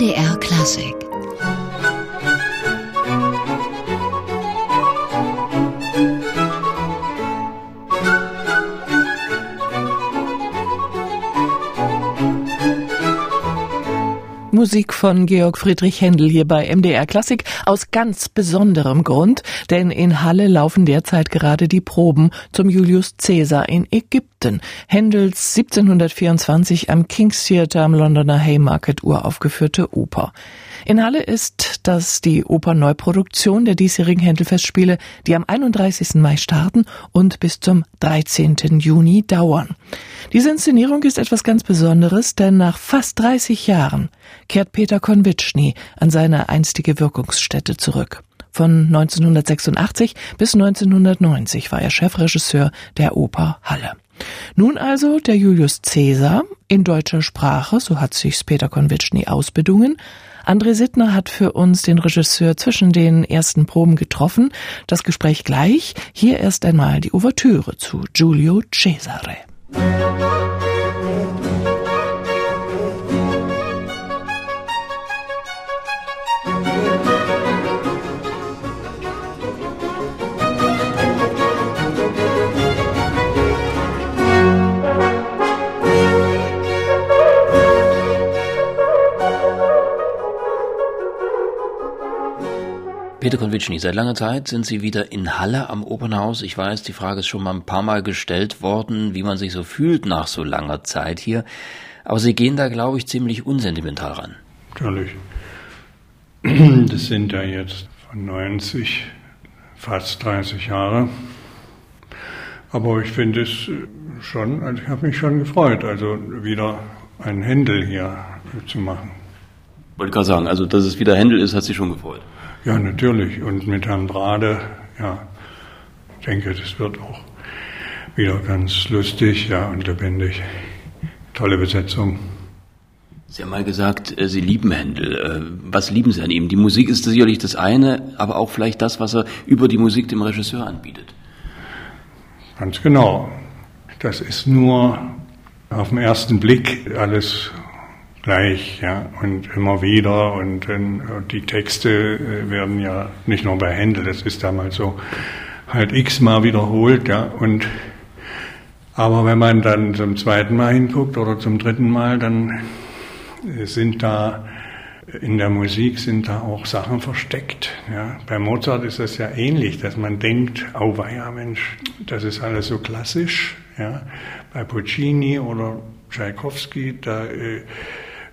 MDR Klassik Musik von Georg Friedrich Händel hier bei MDR Klassik aus ganz besonderem Grund, denn in Halle laufen derzeit gerade die Proben zum Julius Caesar in Ägypten. Händels 1724 am King's Theatre am Londoner Haymarket uraufgeführte Oper. In Halle ist das die Operneuproduktion der diesjährigen Händelfestspiele, die am 31. Mai starten und bis zum 13. Juni dauern. Diese Inszenierung ist etwas ganz Besonderes, denn nach fast 30 Jahren kehrt Peter Konvitschny an seine einstige Wirkungsstätte zurück. Von 1986 bis 1990 war er Chefregisseur der Oper Halle. Nun also der Julius Caesar in deutscher Sprache, so hat sich's Peter Konvitschny ausbedungen. André Sittner hat für uns den Regisseur zwischen den ersten Proben getroffen. Das Gespräch gleich. Hier erst einmal die Ouvertüre zu Giulio Cesare. Peter Konvitschny, seit langer Zeit sind Sie wieder in Halle am Opernhaus. Ich weiß, die Frage ist schon mal ein paar Mal gestellt worden, wie man sich so fühlt nach so langer Zeit hier. Aber Sie gehen da, glaube ich, ziemlich unsentimental ran. Natürlich. Das sind ja jetzt von 90 fast 30 Jahre. Aber ich finde es schon, also ich habe mich schon gefreut, also wieder einen Händel hier zu machen. Wollte gerade sagen, also dass es wieder Händel ist, hat Sie schon gefreut. Ja, natürlich. Und mit Herrn Brade, ja, ich denke, das wird auch wieder ganz lustig, ja, und lebendig. Tolle Besetzung. Sie haben mal gesagt, äh, Sie lieben Händel. Äh, was lieben Sie an ihm? Die Musik ist sicherlich das eine, aber auch vielleicht das, was er über die Musik dem Regisseur anbietet. Ganz genau. Das ist nur auf den ersten Blick alles gleich, ja, und immer wieder und, und die Texte äh, werden ja nicht nur bei Händel, das ist damals so halt x-mal wiederholt, ja, und aber wenn man dann zum zweiten Mal hinguckt oder zum dritten Mal, dann äh, sind da in der Musik sind da auch Sachen versteckt. Ja. Bei Mozart ist das ja ähnlich, dass man denkt, oh weia Mensch, das ist alles so klassisch. Ja. Bei Puccini oder Tchaikovsky, da äh,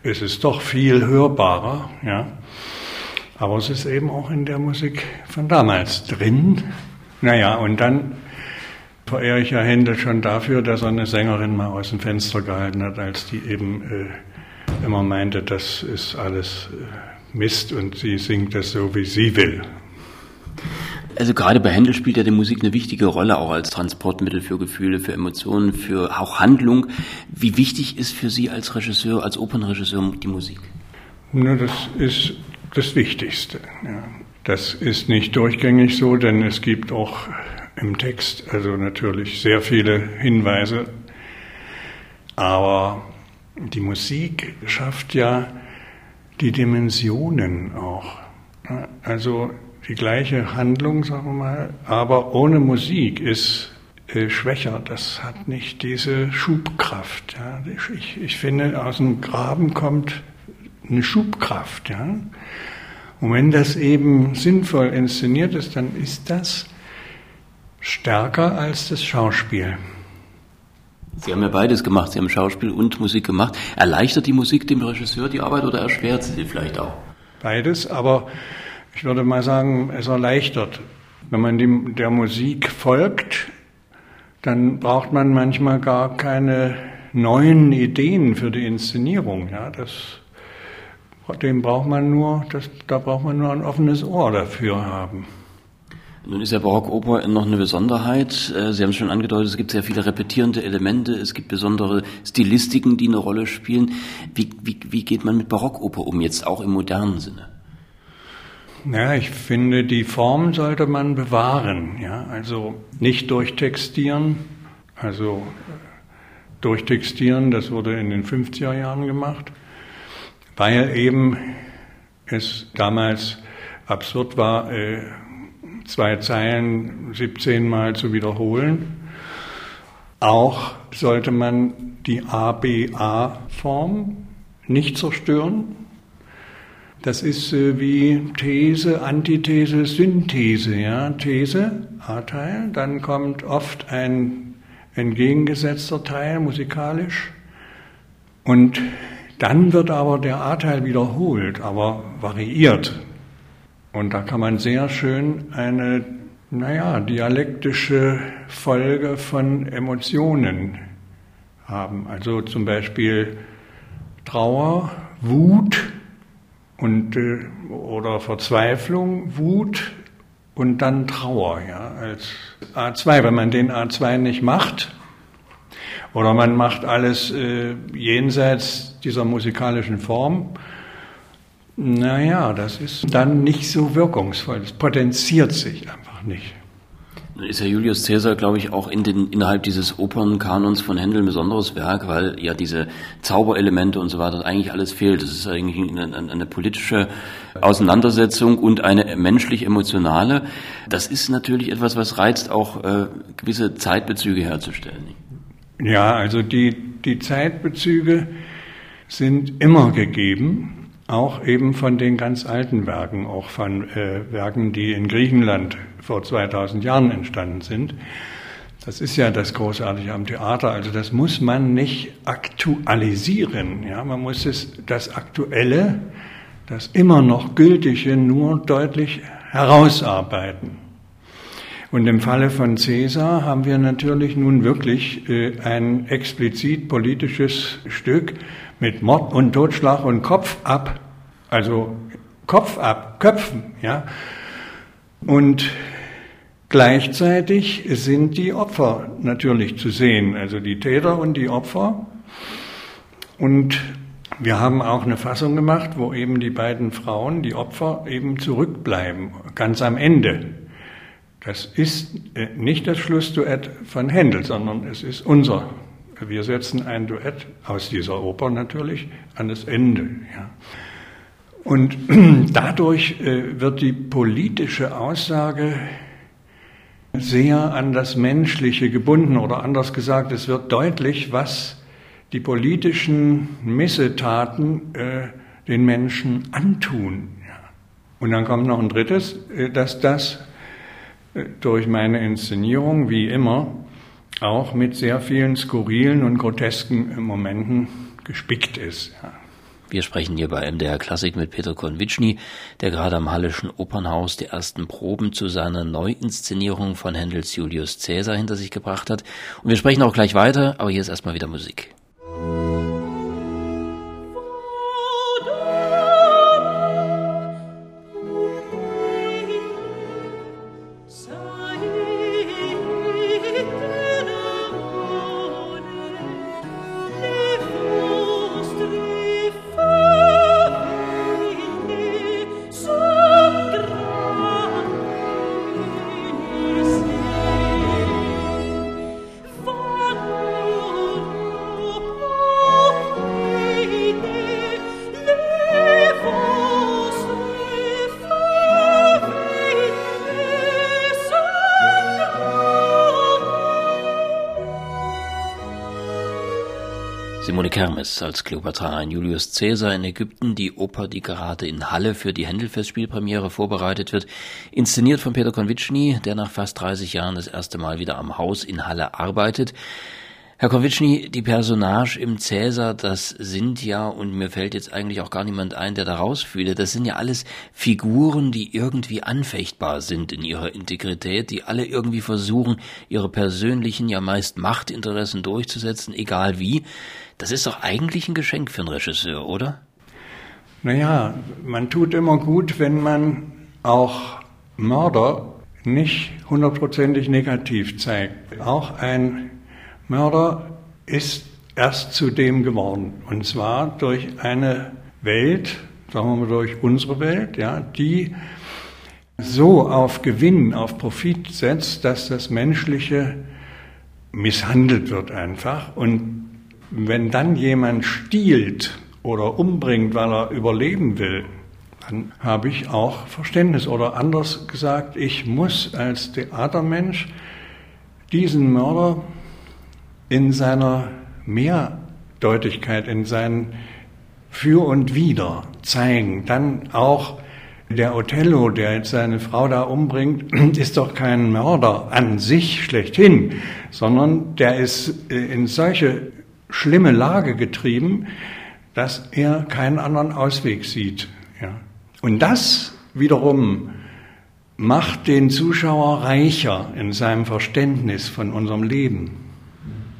es ist doch viel hörbarer, ja. Aber es ist eben auch in der Musik von damals drin. Naja, und dann verehre ich ja Händel schon dafür, dass er eine Sängerin mal aus dem Fenster gehalten hat, als die eben äh, immer meinte, das ist alles äh, Mist und sie singt das so, wie sie will. Also gerade bei Händel spielt ja die Musik eine wichtige Rolle, auch als Transportmittel für Gefühle, für Emotionen, für auch Handlung. Wie wichtig ist für Sie als Regisseur, als Opernregisseur die Musik? Na, das ist das Wichtigste. Ja. Das ist nicht durchgängig so, denn es gibt auch im Text also natürlich sehr viele Hinweise, aber die Musik schafft ja die Dimensionen auch. Also die gleiche Handlung, sagen wir mal, aber ohne Musik ist äh, schwächer. Das hat nicht diese Schubkraft. Ja. Ich, ich finde, aus dem Graben kommt eine Schubkraft. Ja. Und wenn das eben sinnvoll inszeniert ist, dann ist das stärker als das Schauspiel. Sie haben ja beides gemacht. Sie haben Schauspiel und Musik gemacht. Erleichtert die Musik dem Regisseur die Arbeit oder erschwert sie vielleicht auch? Beides, aber ich würde mal sagen, es erleichtert. Wenn man dem, der Musik folgt, dann braucht man manchmal gar keine neuen Ideen für die Inszenierung. Ja, das, dem braucht man nur, das, da braucht man nur ein offenes Ohr dafür haben. Nun ist ja Barockoper noch eine Besonderheit. Äh, Sie haben es schon angedeutet, es gibt sehr viele repetierende Elemente, es gibt besondere Stilistiken, die eine Rolle spielen. Wie, wie, wie geht man mit Barockoper um, jetzt auch im modernen Sinne? Ja, ich finde, die Form sollte man bewahren. Ja, also nicht durchtextieren. Also durchtextieren, das wurde in den 50er Jahren gemacht. weil eben es damals absurd war, äh, zwei Zeilen 17 Mal zu wiederholen. Auch sollte man die ABA-Form nicht zerstören. Das ist äh, wie These, Antithese, Synthese. Ja? These, A-Teil, dann kommt oft ein entgegengesetzter Teil musikalisch und dann wird aber der A-Teil wiederholt, aber variiert. Und da kann man sehr schön eine, naja, dialektische Folge von Emotionen haben. Also zum Beispiel Trauer, Wut und, äh, oder Verzweiflung, Wut und dann Trauer, ja, als A2. Wenn man den A2 nicht macht, oder man macht alles äh, jenseits dieser musikalischen Form, naja, das ist dann nicht so wirkungsvoll. Es potenziert sich einfach nicht. Ist ja Julius Caesar, glaube ich, auch in den, innerhalb dieses Opernkanons von Händel ein besonderes Werk, weil ja diese Zauberelemente und so weiter eigentlich alles fehlt. Das ist eigentlich eine, eine politische Auseinandersetzung und eine menschlich-emotionale. Das ist natürlich etwas, was reizt, auch äh, gewisse Zeitbezüge herzustellen. Ja, also die, die Zeitbezüge sind immer gegeben auch eben von den ganz alten Werken, auch von äh, Werken, die in Griechenland vor 2000 Jahren entstanden sind. Das ist ja das Großartige am Theater. Also das muss man nicht aktualisieren. Ja, man muss es, das Aktuelle, das immer noch Gültige nur deutlich herausarbeiten. Und im Falle von Caesar haben wir natürlich nun wirklich äh, ein explizit politisches Stück, mit Mord und Totschlag und Kopf ab, also Kopf ab, Köpfen, ja. Und gleichzeitig sind die Opfer natürlich zu sehen, also die Täter und die Opfer. Und wir haben auch eine Fassung gemacht, wo eben die beiden Frauen, die Opfer, eben zurückbleiben, ganz am Ende. Das ist äh, nicht das Schlussduett von Händel, sondern es ist unser wir setzen ein Duett aus dieser Oper natürlich an das Ende. Ja. Und dadurch äh, wird die politische Aussage sehr an das Menschliche gebunden oder anders gesagt, es wird deutlich, was die politischen Missetaten äh, den Menschen antun. Und dann kommt noch ein drittes, dass das durch meine Inszenierung, wie immer, auch mit sehr vielen skurrilen und grotesken Momenten gespickt ist. Ja. Wir sprechen hier bei MDR Klassik mit Peter Konwitschny, der gerade am Hallischen Opernhaus die ersten Proben zu seiner Neuinszenierung von Händels Julius Caesar hinter sich gebracht hat. Und wir sprechen auch gleich weiter, aber hier ist erstmal wieder Musik. Simone Kermes als Kleopatra in Julius Caesar in Ägypten, die Oper, die gerade in Halle für die Händelfestspielpremiere vorbereitet wird, inszeniert von Peter Konvitschny, der nach fast 30 Jahren das erste Mal wieder am Haus in Halle arbeitet. Herr Konvitschny, die Personage im Cäsar, das sind ja, und mir fällt jetzt eigentlich auch gar niemand ein, der da rausfühle, das sind ja alles Figuren, die irgendwie anfechtbar sind in ihrer Integrität, die alle irgendwie versuchen, ihre persönlichen, ja meist Machtinteressen durchzusetzen, egal wie. Das ist doch eigentlich ein Geschenk für einen Regisseur, oder? Naja, man tut immer gut, wenn man auch Mörder nicht hundertprozentig negativ zeigt. Auch ein Mörder ist erst zu dem geworden. Und zwar durch eine Welt, sagen wir mal durch unsere Welt, ja, die so auf Gewinn, auf Profit setzt, dass das Menschliche misshandelt wird einfach. Und wenn dann jemand stiehlt, oder umbringt, weil er überleben will, dann habe ich auch Verständnis. Oder anders gesagt, ich muss als Theatermensch diesen Mörder in seiner Mehrdeutigkeit, in seinen Für und Wider zeigen. Dann auch der Othello, der jetzt seine Frau da umbringt, ist doch kein Mörder an sich schlechthin, sondern der ist äh, in solche schlimme Lage getrieben, dass er keinen anderen Ausweg sieht. Ja. Und das wiederum macht den Zuschauer reicher in seinem Verständnis von unserem Leben.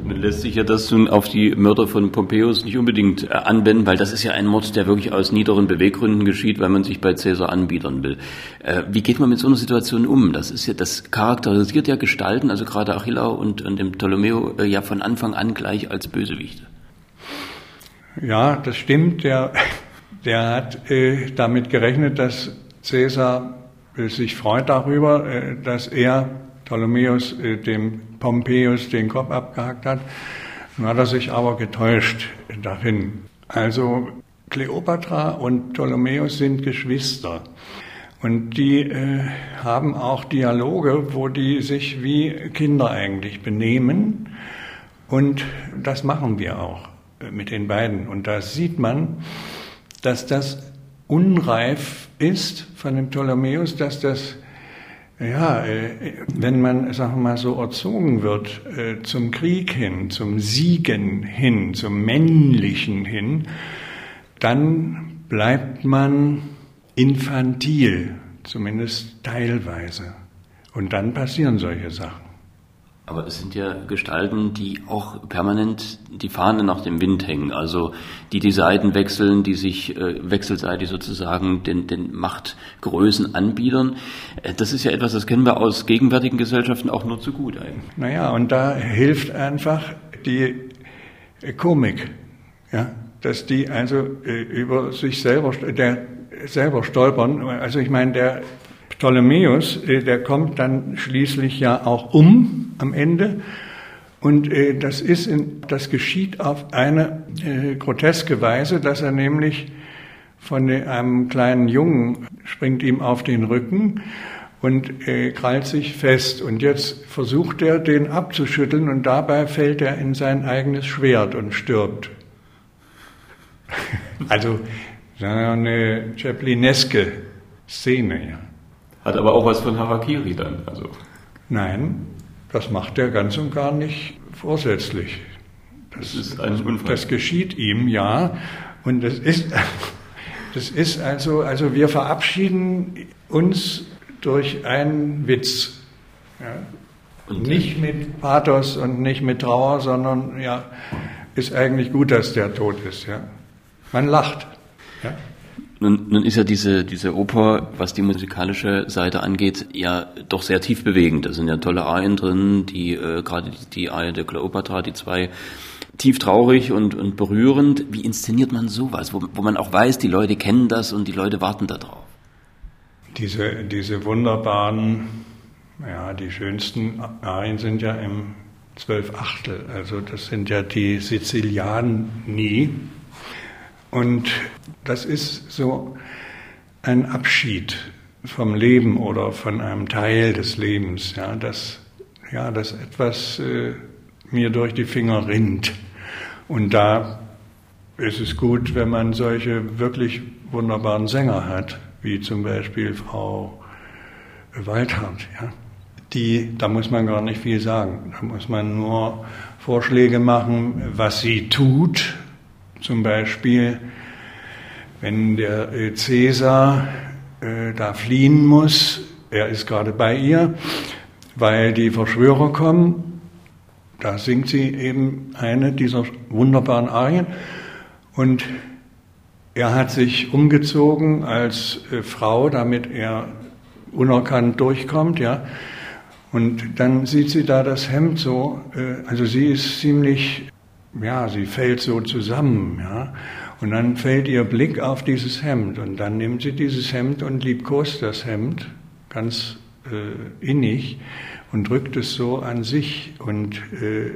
Lässt sich ja das nun auf die Mörder von Pompeius nicht unbedingt äh, anwenden, weil das ist ja ein Mord, der wirklich aus niederen Beweggründen geschieht, weil man sich bei Cäsar anbiedern will. Äh, wie geht man mit so einer Situation um? Das ist ja, das charakterisiert ja Gestalten, also gerade Achillau und, und dem Ptolomeo äh, ja von Anfang an gleich als Bösewichte. Ja, das stimmt. Der, der hat äh, damit gerechnet, dass Cäsar äh, sich freut darüber, äh, dass er Ptolemäus äh, dem Pompeius den Kopf abgehackt hat. Nun hat er sich aber getäuscht darin. Also Kleopatra und Ptolemäus sind Geschwister. Und die äh, haben auch Dialoge, wo die sich wie Kinder eigentlich benehmen. Und das machen wir auch mit den beiden. Und da sieht man, dass das unreif ist von dem Ptolemäus, dass das, ja, äh, wenn man, sagen wir mal, so erzogen wird äh, zum Krieg hin, zum Siegen hin, zum Männlichen hin, dann bleibt man infantil, zumindest teilweise. Und dann passieren solche Sachen. Aber es sind ja Gestalten, die auch permanent die Fahne nach dem Wind hängen, also die die Seiten wechseln, die sich äh, wechselseitig sozusagen den, den Machtgrößen anbiedern. Äh, das ist ja etwas, das kennen wir aus gegenwärtigen Gesellschaften auch nur zu gut eigentlich. Naja, und da hilft einfach die Komik, ja, dass die also äh, über sich selber, der, selber stolpern. Also ich meine, der Ptolemäus, äh, der kommt dann schließlich ja auch um am Ende. Und äh, das, ist in, das geschieht auf eine äh, groteske Weise, dass er nämlich von einem kleinen Jungen springt ihm auf den Rücken und äh, krallt sich fest. Und jetzt versucht er, den abzuschütteln und dabei fällt er in sein eigenes Schwert und stirbt. also eine Chaplineske Szene, ja. Hat aber auch was von Harakiri dann. Also. Nein, das macht er ganz und gar nicht vorsätzlich. Das, das ist ein Unfall. Das geschieht ihm, ja. Und das ist, das ist also, also wir verabschieden uns durch einen Witz. Ja. Nicht mit Pathos und nicht mit Trauer, sondern ja, ist eigentlich gut, dass der tot ist. Ja. Man lacht. Ja. Nun, nun ist ja diese, diese Oper, was die musikalische Seite angeht, ja doch sehr tief bewegend. Da sind ja tolle Arien drin, die äh, gerade die, die Arie der Kleopatra, die zwei tief traurig und, und berührend. Wie inszeniert man sowas, wo, wo man auch weiß, die Leute kennen das und die Leute warten darauf? Diese, diese wunderbaren, ja, die schönsten Arien sind ja im Zwölf Achtel. Also das sind ja die Sizilianen nie. Und das ist so ein Abschied vom Leben oder von einem Teil des Lebens, ja, dass, ja, dass etwas äh, mir durch die Finger rinnt. Und da ist es gut, wenn man solche wirklich wunderbaren Sänger hat, wie zum Beispiel Frau Waldhardt, ja. Die, da muss man gar nicht viel sagen. Da muss man nur Vorschläge machen, was sie tut, zum Beispiel, wenn der Cäsar äh, da fliehen muss, er ist gerade bei ihr, weil die Verschwörer kommen, da singt sie eben eine dieser wunderbaren Arien und er hat sich umgezogen als äh, Frau, damit er unerkannt durchkommt, ja. Und dann sieht sie da das Hemd so, äh, also sie ist ziemlich ja, sie fällt so zusammen, ja. Und dann fällt ihr Blick auf dieses Hemd und dann nimmt sie dieses Hemd und liebkost das Hemd ganz äh, innig und drückt es so an sich und äh,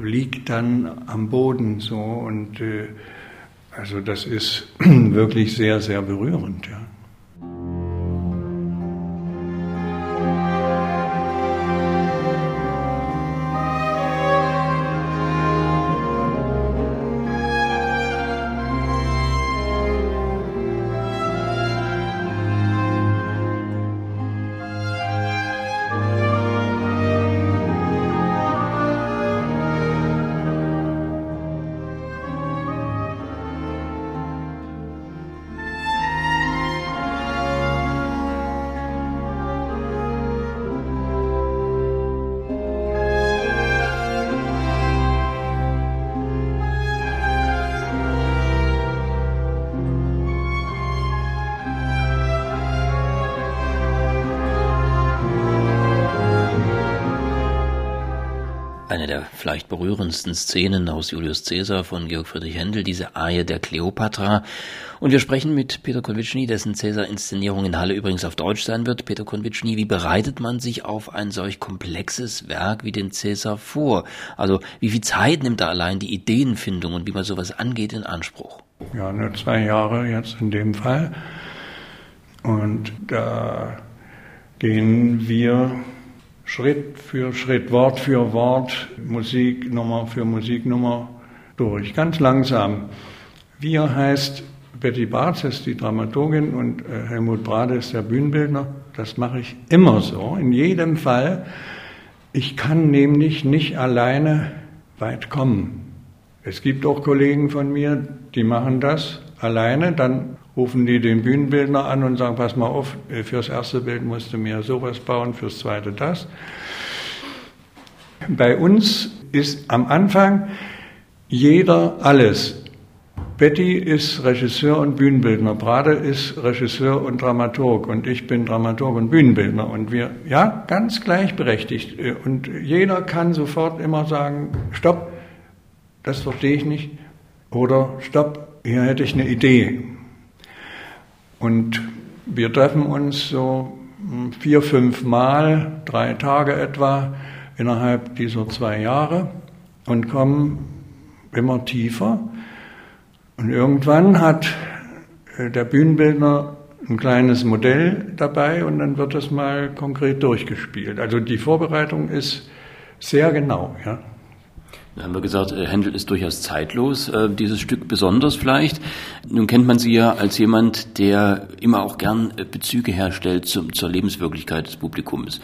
liegt dann am Boden so und äh, Also das ist wirklich sehr, sehr berührend, ja. Eine der vielleicht berührendsten Szenen aus Julius Caesar von Georg Friedrich Händel, diese Aie der Kleopatra. Und wir sprechen mit Peter Konvitschny, dessen Caesar-Inszenierung in Halle übrigens auf Deutsch sein wird. Peter Konvitschny, wie bereitet man sich auf ein solch komplexes Werk wie den Caesar vor? Also wie viel Zeit nimmt da allein die Ideenfindung und wie man sowas angeht in Anspruch? Ja, nur zwei Jahre jetzt in dem Fall. Und da gehen wir Schritt für Schritt, Wort für Wort, Musiknummer für Musiknummer durch, ganz langsam. Wir heißt Betty Barth ist die Dramaturgin und äh, Helmut Brade ist der Bühnenbildner. Das mache ich immer so, in jedem Fall. Ich kann nämlich nicht alleine weit kommen. Es gibt auch Kollegen von mir, die machen das alleine, dann rufen die den Bühnenbildner an und sagen, pass mal auf, äh, fürs erste Bild musst du mir sowas bauen, fürs zweite das. Bei uns ist am Anfang jeder alles. Betty ist Regisseur und Bühnenbildner, Brade ist Regisseur und Dramaturg und ich bin Dramaturg und Bühnenbildner und wir, ja, ganz gleichberechtigt. Äh, und jeder kann sofort immer sagen, stopp, das verstehe ich nicht oder stopp, hier hätte ich eine Idee. Und wir treffen uns so vier, fünf Mal, drei Tage etwa, innerhalb dieser zwei Jahre und kommen immer tiefer. Und irgendwann hat äh, der Bühnenbildner ein kleines Modell dabei und dann wird das mal konkret durchgespielt. Also die Vorbereitung ist sehr genau. Ja. Da haben wir gesagt, äh, Händel ist durchaus zeitlos, äh, dieses Stück besonders vielleicht. Nun kennt man Sie ja als jemand, der immer auch gern äh, Bezüge herstellt zum, zur Lebenswirklichkeit des Publikums.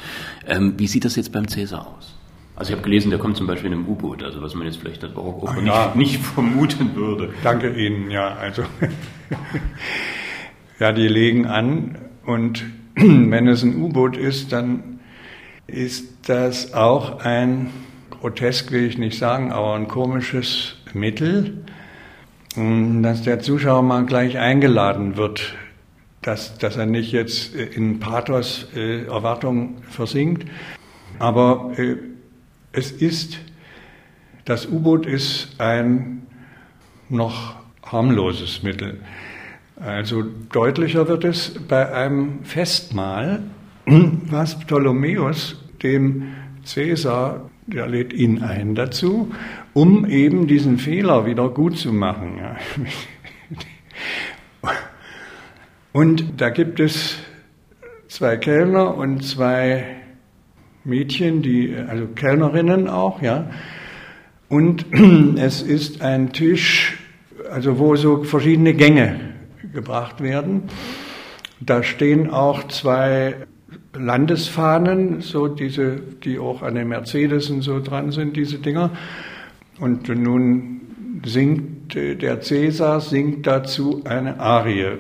Ähm, wie sieht das jetzt beim Cäsar aus? Also ich habe gelesen, der kommt zum Beispiel in einem U-Boot, also was man jetzt vielleicht auch, auch ja. nicht, nicht vermuten würde. Danke Ihnen, ja, also ja, die legen an und wenn es ein U-Boot ist, dann ist das auch ein grotesk will ich nicht sagen, aber ein komisches Mittel, dass der Zuschauer mal gleich eingeladen wird, dass, dass er nicht jetzt in Pathos äh, Erwartung versinkt. Aber äh, es ist, das U-Boot ist ein noch harmloses Mittel. Also deutlicher wird es bei einem Festmahl, was Ptolemäus dem Cäsar der lädt ihn ein dazu, um eben diesen Fehler wieder gut zu machen. Und da gibt es zwei Kellner und zwei Mädchen, die, also Kellnerinnen auch, ja. Und es ist ein Tisch, also wo so verschiedene Gänge gebracht werden. Da stehen auch zwei Landesfahnen, so diese, die auch an den Mercedesen so dran sind, diese Dinger. Und nun singt äh, der Cäsar singt dazu eine Arie.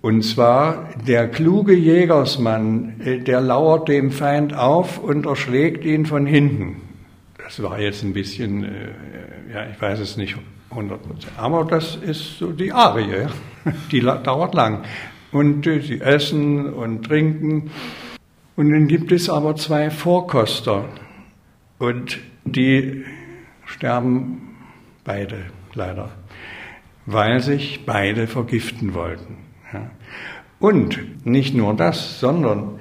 Und zwar der kluge Jägersmann, äh, der lauert dem Feind auf und erschlägt ihn von hinten. Das war jetzt ein bisschen, äh, ja, ich weiß es nicht 100 Prozent. Aber das ist so die Arie, die dauert lang. Und sie essen und trinken. Und dann gibt es aber zwei Vorkoster und die sterben beide leider, weil sich beide vergiften wollten. Ja. Und nicht nur das, sondern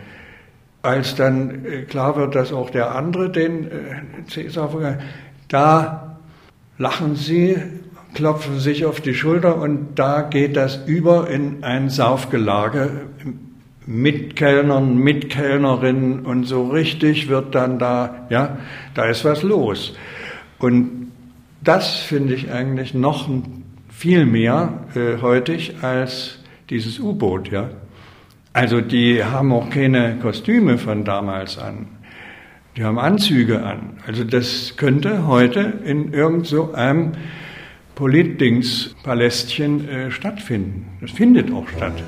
als dann äh, klar wird, dass auch der andere den äh, Cäsar da lachen sie klopfen sich auf die Schulter und da geht das über in ein Saufgelage mit Kellnern, mit Kellnerinnen und so richtig wird dann da, ja, da ist was los. Und das finde ich eigentlich noch viel mehr äh, heutig als dieses U-Boot, ja. Also die haben auch keine Kostüme von damals an. Die haben Anzüge an. Also das könnte heute in irgend so einem Politdings-Palästchen äh, stattfinden. Das findet auch statt.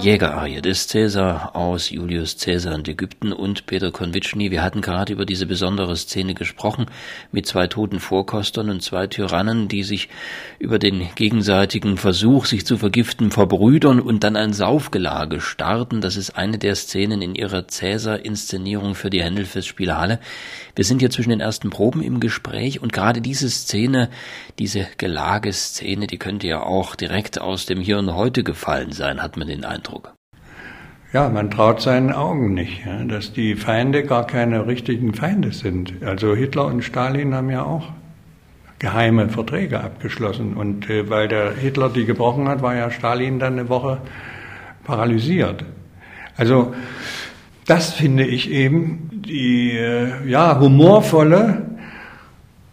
Jägerarie des Cäsar aus Julius Cäsar und Ägypten und Peter Konvitschny. Wir hatten gerade über diese besondere Szene gesprochen mit zwei toten Vorkostern und zwei Tyrannen, die sich über den gegenseitigen Versuch, sich zu vergiften, verbrüdern und dann ein Saufgelage starten. Das ist eine der Szenen in ihrer Cäsar-Inszenierung für die Händelfestspiele Halle. Wir sind hier zwischen den ersten Proben im Gespräch und gerade diese Szene, diese Gelageszene, die könnte ja auch direkt aus dem Hier und Heute gefallen sein, hat man den Eindruck. Ja, man traut seinen Augen nicht, dass die Feinde gar keine richtigen Feinde sind. Also Hitler und Stalin haben ja auch geheime Verträge abgeschlossen. Und äh, weil der Hitler die gebrochen hat, war ja Stalin dann eine Woche paralysiert. Also das finde ich eben die äh, ja, humorvolle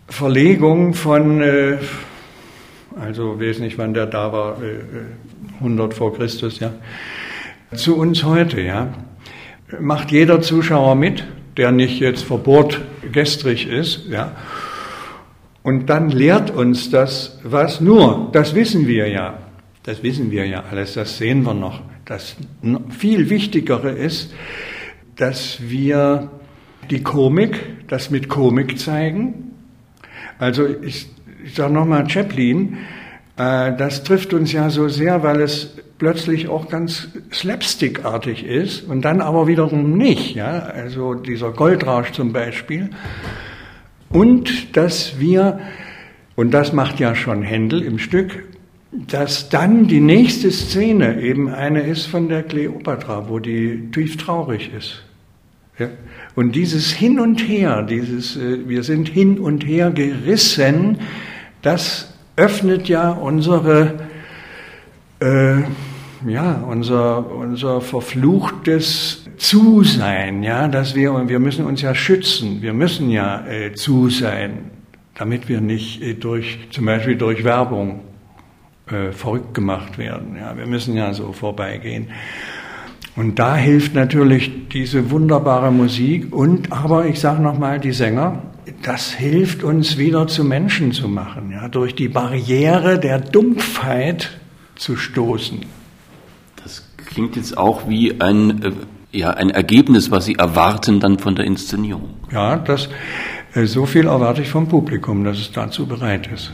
Verlegung von, äh, also weiß nicht, wann der da war, äh, 100 vor Christus, ja, zu uns heute, ja. Macht jeder Zuschauer mit, der nicht jetzt verbohrt gestrig ist, ja. Und dann lehrt uns das was nur, das wissen wir ja, das wissen wir ja alles, das sehen wir noch. Das viel Wichtigere ist, dass wir die Komik, das mit Komik zeigen. Also ich, ich sage nochmal Chaplin, das trifft uns ja so sehr, weil es plötzlich auch ganz slapstickartig ist und dann aber wiederum nicht. Ja? Also dieser Goldrausch zum Beispiel. Und dass wir, und das macht ja schon Händel im Stück, dass dann die nächste Szene eben eine ist von der Kleopatra, wo die tief traurig ist. Ja? Und dieses Hin und Her, dieses äh, wir sind hin und her gerissen, das öffnet ja unsere, äh, ja, unser, unser verfluchtes Zusein, ja, dass wir, wir müssen uns ja schützen, wir müssen ja äh, zu sein, damit wir nicht äh, durch, zum Beispiel durch Werbung äh, verrückt gemacht werden. Ja, wir müssen ja so vorbeigehen. Und da hilft natürlich diese wunderbare Musik und aber ich sage nochmal die Sänger, das hilft uns wieder zu Menschen zu machen, ja, durch die Barriere der Dumpfheit zu stoßen. Das klingt jetzt auch wie ein, äh, ja, ein Ergebnis, was Sie erwarten dann von der Inszenierung. Ja, das, äh, so viel erwarte ich vom Publikum, dass es dazu bereit ist.